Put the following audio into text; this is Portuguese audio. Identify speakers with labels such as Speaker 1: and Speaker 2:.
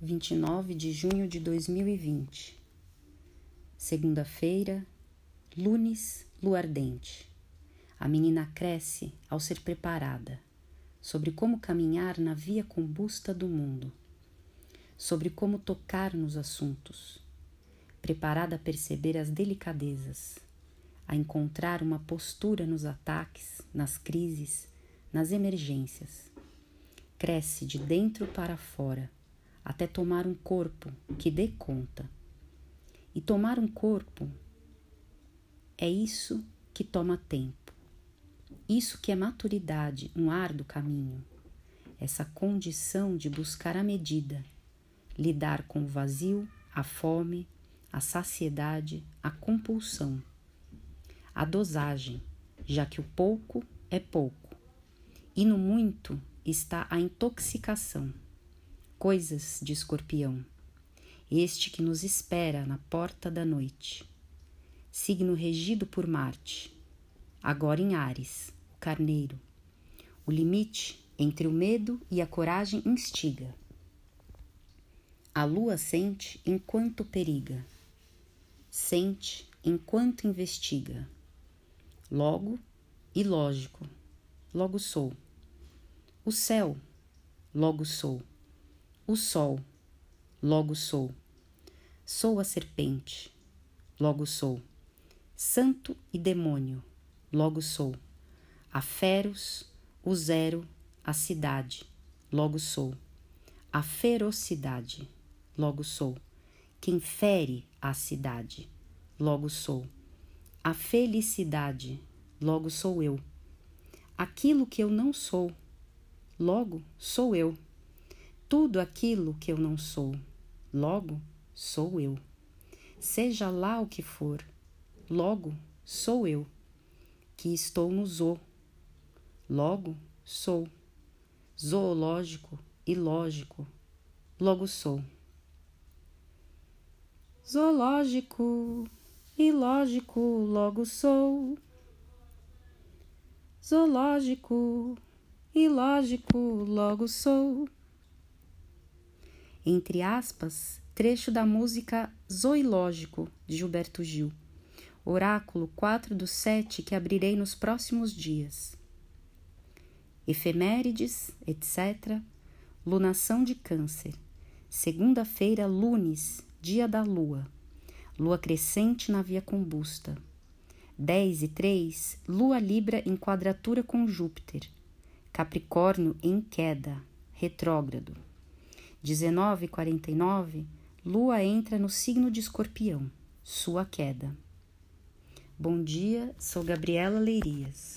Speaker 1: 29 de junho de 2020. Segunda-feira, lunes, luardente. A menina cresce ao ser preparada sobre como caminhar na via combusta do mundo, sobre como tocar nos assuntos, preparada a perceber as delicadezas, a encontrar uma postura nos ataques, nas crises, nas emergências. Cresce de dentro para fora até tomar um corpo que dê conta. E tomar um corpo é isso que toma tempo. Isso que é maturidade, um árduo caminho. Essa condição de buscar a medida, lidar com o vazio, a fome, a saciedade, a compulsão, a dosagem, já que o pouco é pouco, e no muito está a intoxicação coisas de escorpião, este que nos espera na porta da noite. Signo regido por Marte, agora em Ares, o carneiro. O limite entre o medo e a coragem instiga. A lua sente enquanto periga, sente enquanto investiga. Logo e lógico, logo sou. O céu, logo sou o sol, logo sou. Sou a serpente, logo sou. Santo e demônio, logo sou. A feros, o zero, a cidade, logo sou. A ferocidade, logo sou. Quem fere a cidade, logo sou. A felicidade, logo sou eu. Aquilo que eu não sou, logo sou eu tudo aquilo que eu não sou. Logo, sou eu. Seja lá o que for, logo sou eu, que estou no zoo. Logo sou. Zoológico e lógico, logo sou. Zoológico e lógico, logo sou. Zoológico e lógico, logo sou entre aspas, trecho da música Zoológico, de Gilberto Gil, oráculo 4 do 7 que abrirei nos próximos dias. Efemérides, etc. Lunação de Câncer. Segunda-feira, lunes, dia da lua. Lua crescente na via combusta. 10 e 3, Lua Libra em quadratura com Júpiter. Capricórnio em queda, retrógrado. 19:49, Lua entra no signo de Escorpião, sua queda. Bom dia, sou Gabriela Leirias.